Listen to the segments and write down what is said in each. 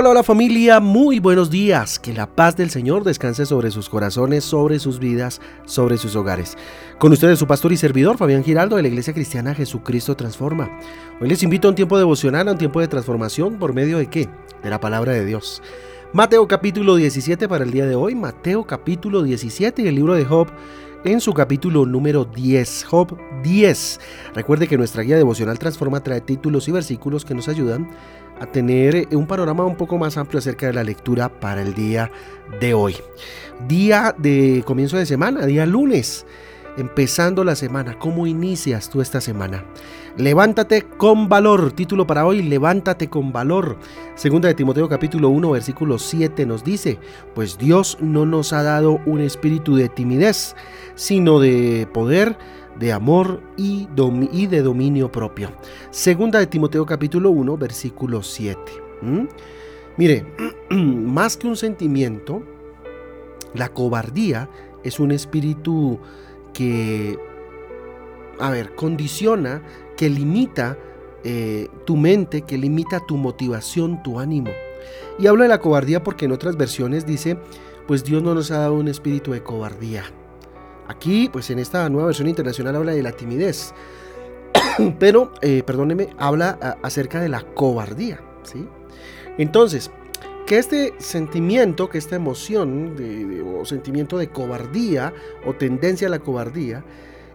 Hola, hola familia, muy buenos días. Que la paz del Señor descanse sobre sus corazones, sobre sus vidas, sobre sus hogares. Con ustedes su pastor y servidor, Fabián Giraldo, de la Iglesia Cristiana Jesucristo Transforma. Hoy les invito a un tiempo devocional, a un tiempo de transformación, ¿por medio de qué? De la palabra de Dios. Mateo capítulo 17 para el día de hoy, Mateo capítulo 17 y el libro de Job en su capítulo número 10, Job 10. Recuerde que nuestra guía devocional Transforma trae títulos y versículos que nos ayudan a tener eh, un panorama un poco más amplio acerca de la lectura para el día de hoy. Día de comienzo de semana, día lunes, empezando la semana. ¿Cómo inicias tú esta semana? Levántate con valor. Título para hoy, levántate con valor. Segunda de Timoteo capítulo 1 versículo 7 nos dice, pues Dios no nos ha dado un espíritu de timidez, sino de poder, de amor y, de dominio propio. Segunda de Timoteo capítulo 1, versículo 7. Mire, más que un sentimiento, la cobardía es un espíritu que, a ver, condiciona, que limita eh, tu mente, que limita tu motivación, tu ánimo. Y hablo de la cobardía porque en otras versiones dice, pues Dios no nos ha dado un espíritu de cobardía. Aquí, pues en esta nueva versión internacional habla de la timidez, pero, eh, perdóneme, habla acerca de la cobardía, ¿sí? Entonces, que este sentimiento, que esta emoción o sentimiento de cobardía o tendencia a la cobardía,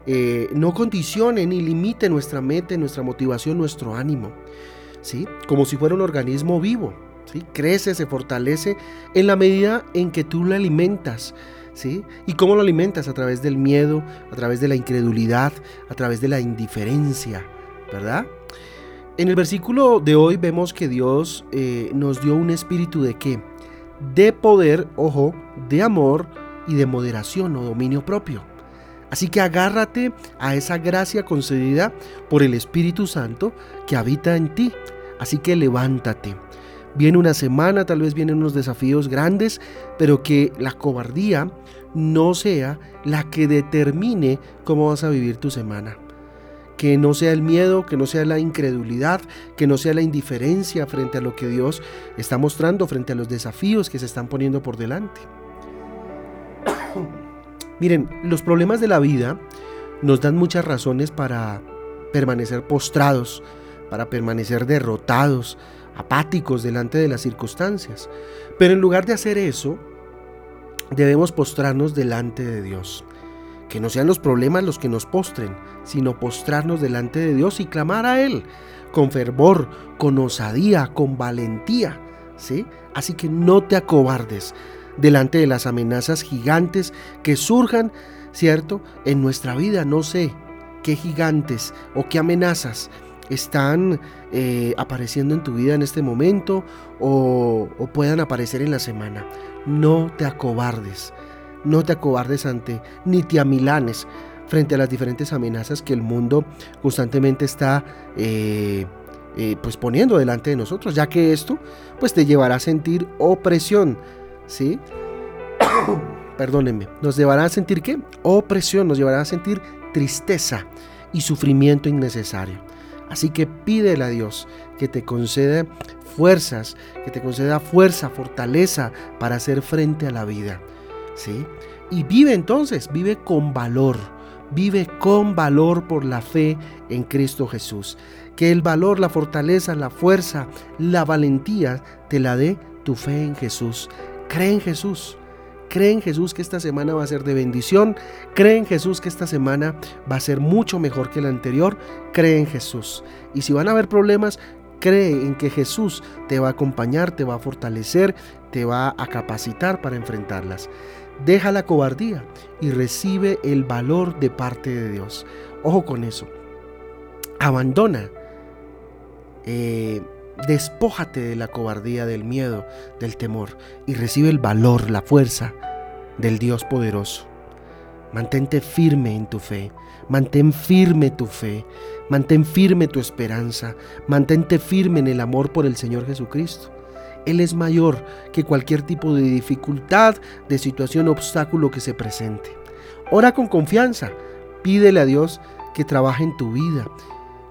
eh, no condicione ni limite nuestra mente, nuestra motivación, nuestro ánimo, ¿sí? Como si fuera un organismo vivo, ¿sí? Crece, se fortalece en la medida en que tú lo alimentas, ¿Y cómo lo alimentas? A través del miedo, a través de la incredulidad, a través de la indiferencia, ¿verdad? En el versículo de hoy vemos que Dios eh, nos dio un espíritu de qué? De poder, ojo, de amor y de moderación o dominio propio. Así que agárrate a esa gracia concedida por el Espíritu Santo que habita en ti. Así que levántate. Viene una semana, tal vez vienen unos desafíos grandes, pero que la cobardía no sea la que determine cómo vas a vivir tu semana. Que no sea el miedo, que no sea la incredulidad, que no sea la indiferencia frente a lo que Dios está mostrando, frente a los desafíos que se están poniendo por delante. Miren, los problemas de la vida nos dan muchas razones para permanecer postrados, para permanecer derrotados, apáticos delante de las circunstancias. Pero en lugar de hacer eso, debemos postrarnos delante de Dios. Que no sean los problemas los que nos postren, sino postrarnos delante de Dios y clamar a Él con fervor, con osadía, con valentía. ¿sí? Así que no te acobardes delante de las amenazas gigantes que surjan, ¿cierto? En nuestra vida, no sé qué gigantes o qué amenazas están eh, apareciendo en tu vida en este momento o, o puedan aparecer en la semana. No te acobardes, no te acobardes ante ni te amilanes frente a las diferentes amenazas que el mundo constantemente está eh, eh, pues poniendo delante de nosotros, ya que esto pues te llevará a sentir opresión, ¿sí? Perdónenme, nos llevará a sentir qué? Opresión, nos llevará a sentir tristeza y sufrimiento innecesario. Así que pídele a Dios que te conceda fuerzas, que te conceda fuerza, fortaleza para hacer frente a la vida. ¿Sí? Y vive entonces, vive con valor. Vive con valor por la fe en Cristo Jesús. Que el valor, la fortaleza, la fuerza, la valentía te la dé tu fe en Jesús. Cree en Jesús. Cree en Jesús que esta semana va a ser de bendición. Cree en Jesús que esta semana va a ser mucho mejor que la anterior. Cree en Jesús. Y si van a haber problemas, cree en que Jesús te va a acompañar, te va a fortalecer, te va a capacitar para enfrentarlas. Deja la cobardía y recibe el valor de parte de Dios. Ojo con eso. Abandona. Eh, Despójate de la cobardía, del miedo, del temor y recibe el valor, la fuerza del Dios poderoso. Mantente firme en tu fe, mantén firme tu fe, mantén firme tu esperanza, mantente firme en el amor por el Señor Jesucristo. Él es mayor que cualquier tipo de dificultad, de situación, obstáculo que se presente. Ora con confianza, pídele a Dios que trabaje en tu vida,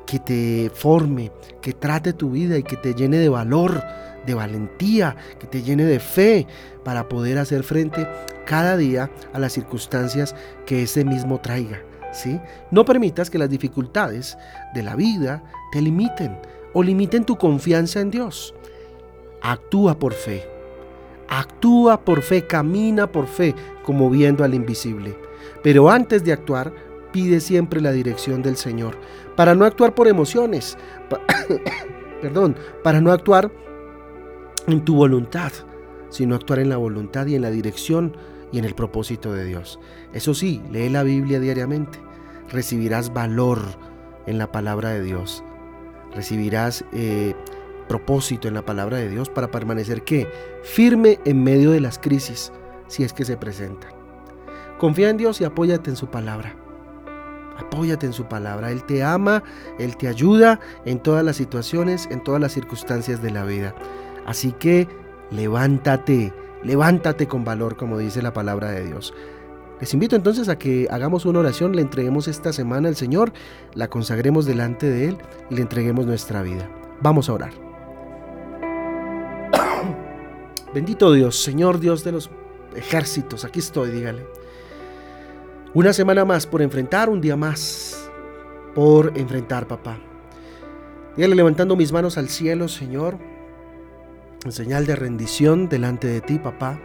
que te forme, que trate tu vida y que te llene de valor, de valentía, que te llene de fe para poder hacer frente cada día a las circunstancias que ese mismo traiga. ¿sí? No permitas que las dificultades de la vida te limiten o limiten tu confianza en Dios. Actúa por fe. Actúa por fe, camina por fe, como viendo al invisible. Pero antes de actuar, pide siempre la dirección del Señor, para no actuar por emociones, perdón, para no actuar en tu voluntad, sino actuar en la voluntad y en la dirección y en el propósito de Dios. Eso sí, lee la Biblia diariamente. Recibirás valor en la palabra de Dios. Recibirás eh, propósito en la palabra de Dios para permanecer ¿qué? firme en medio de las crisis, si es que se presentan. Confía en Dios y apóyate en su palabra. Apóyate en su palabra. Él te ama, Él te ayuda en todas las situaciones, en todas las circunstancias de la vida. Así que levántate, levántate con valor, como dice la palabra de Dios. Les invito entonces a que hagamos una oración, le entreguemos esta semana al Señor, la consagremos delante de Él y le entreguemos nuestra vida. Vamos a orar. Bendito Dios, Señor Dios de los ejércitos, aquí estoy, dígale. Una semana más por enfrentar, un día más por enfrentar, papá. Dígale levantando mis manos al cielo, Señor, en señal de rendición delante de ti, papá.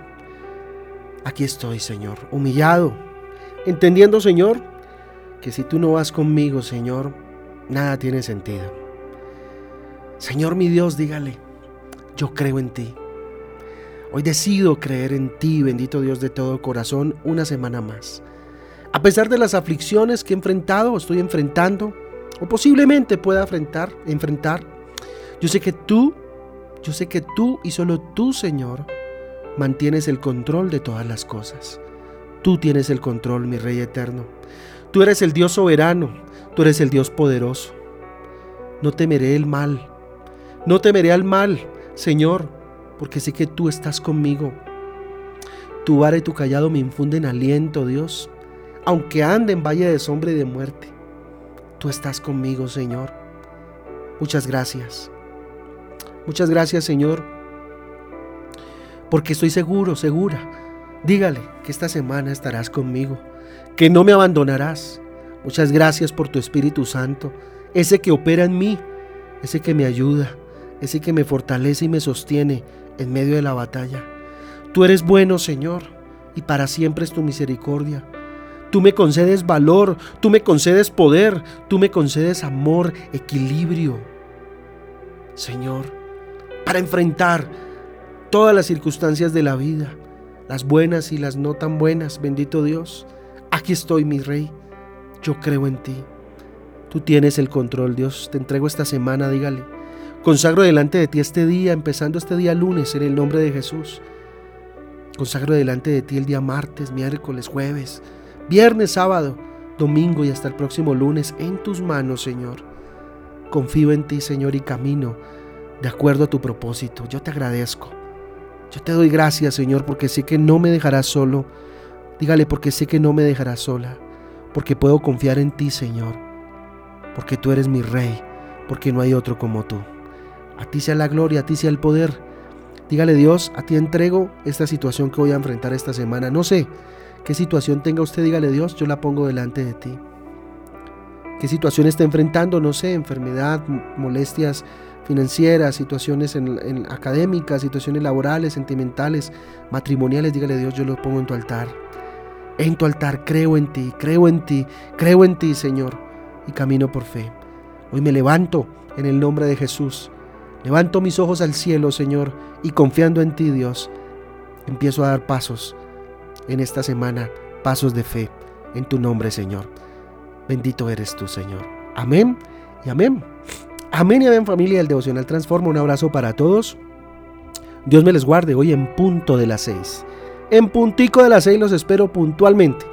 Aquí estoy, Señor, humillado, entendiendo, Señor, que si tú no vas conmigo, Señor, nada tiene sentido. Señor mi Dios, dígale, yo creo en ti. Hoy decido creer en ti, bendito Dios de todo corazón, una semana más. A pesar de las aflicciones que he enfrentado o estoy enfrentando, o posiblemente pueda enfrentar, enfrentar, yo sé que tú, yo sé que tú y solo tú, Señor, mantienes el control de todas las cosas. Tú tienes el control, mi Rey eterno. Tú eres el Dios soberano, tú eres el Dios poderoso. No temeré el mal, no temeré al mal, Señor, porque sé que tú estás conmigo. Tu vara y tu callado me infunden aliento, Dios aunque ande en valle de sombra y de muerte, tú estás conmigo, Señor. Muchas gracias. Muchas gracias, Señor, porque estoy seguro, segura. Dígale que esta semana estarás conmigo, que no me abandonarás. Muchas gracias por tu Espíritu Santo, ese que opera en mí, ese que me ayuda, ese que me fortalece y me sostiene en medio de la batalla. Tú eres bueno, Señor, y para siempre es tu misericordia. Tú me concedes valor, tú me concedes poder, tú me concedes amor, equilibrio. Señor, para enfrentar todas las circunstancias de la vida, las buenas y las no tan buenas, bendito Dios. Aquí estoy, mi Rey. Yo creo en ti. Tú tienes el control, Dios. Te entrego esta semana, dígale. Consagro delante de ti este día, empezando este día lunes, en el nombre de Jesús. Consagro delante de ti el día martes, miércoles, jueves viernes, sábado, domingo y hasta el próximo lunes en tus manos, Señor. Confío en ti, Señor, y camino de acuerdo a tu propósito. Yo te agradezco. Yo te doy gracias, Señor, porque sé que no me dejarás solo. Dígale, porque sé que no me dejarás sola. Porque puedo confiar en ti, Señor. Porque tú eres mi Rey. Porque no hay otro como tú. A ti sea la gloria, a ti sea el poder. Dígale, Dios, a ti entrego esta situación que voy a enfrentar esta semana. No sé ¿Qué situación tenga usted? Dígale Dios, yo la pongo delante de ti. ¿Qué situación está enfrentando? No sé, enfermedad, molestias financieras, situaciones en, académicas, situaciones laborales, sentimentales, matrimoniales. Dígale Dios, yo lo pongo en tu altar. En tu altar creo en ti, creo en ti, creo en ti, Señor, y camino por fe. Hoy me levanto en el nombre de Jesús. Levanto mis ojos al cielo, Señor, y confiando en ti, Dios, empiezo a dar pasos en esta semana pasos de fe en tu nombre, Señor. Bendito eres tú, Señor. Amén y amén. Amén y amén familia del Devocional Transforma. Un abrazo para todos. Dios me les guarde hoy en punto de las seis. En puntico de las seis los espero puntualmente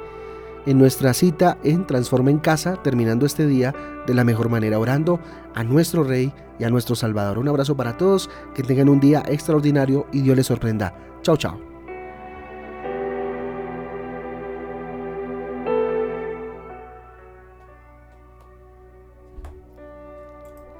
en nuestra cita en Transforma en Casa, terminando este día de la mejor manera, orando a nuestro Rey y a nuestro Salvador. Un abrazo para todos, que tengan un día extraordinario y Dios les sorprenda. Chao, chao.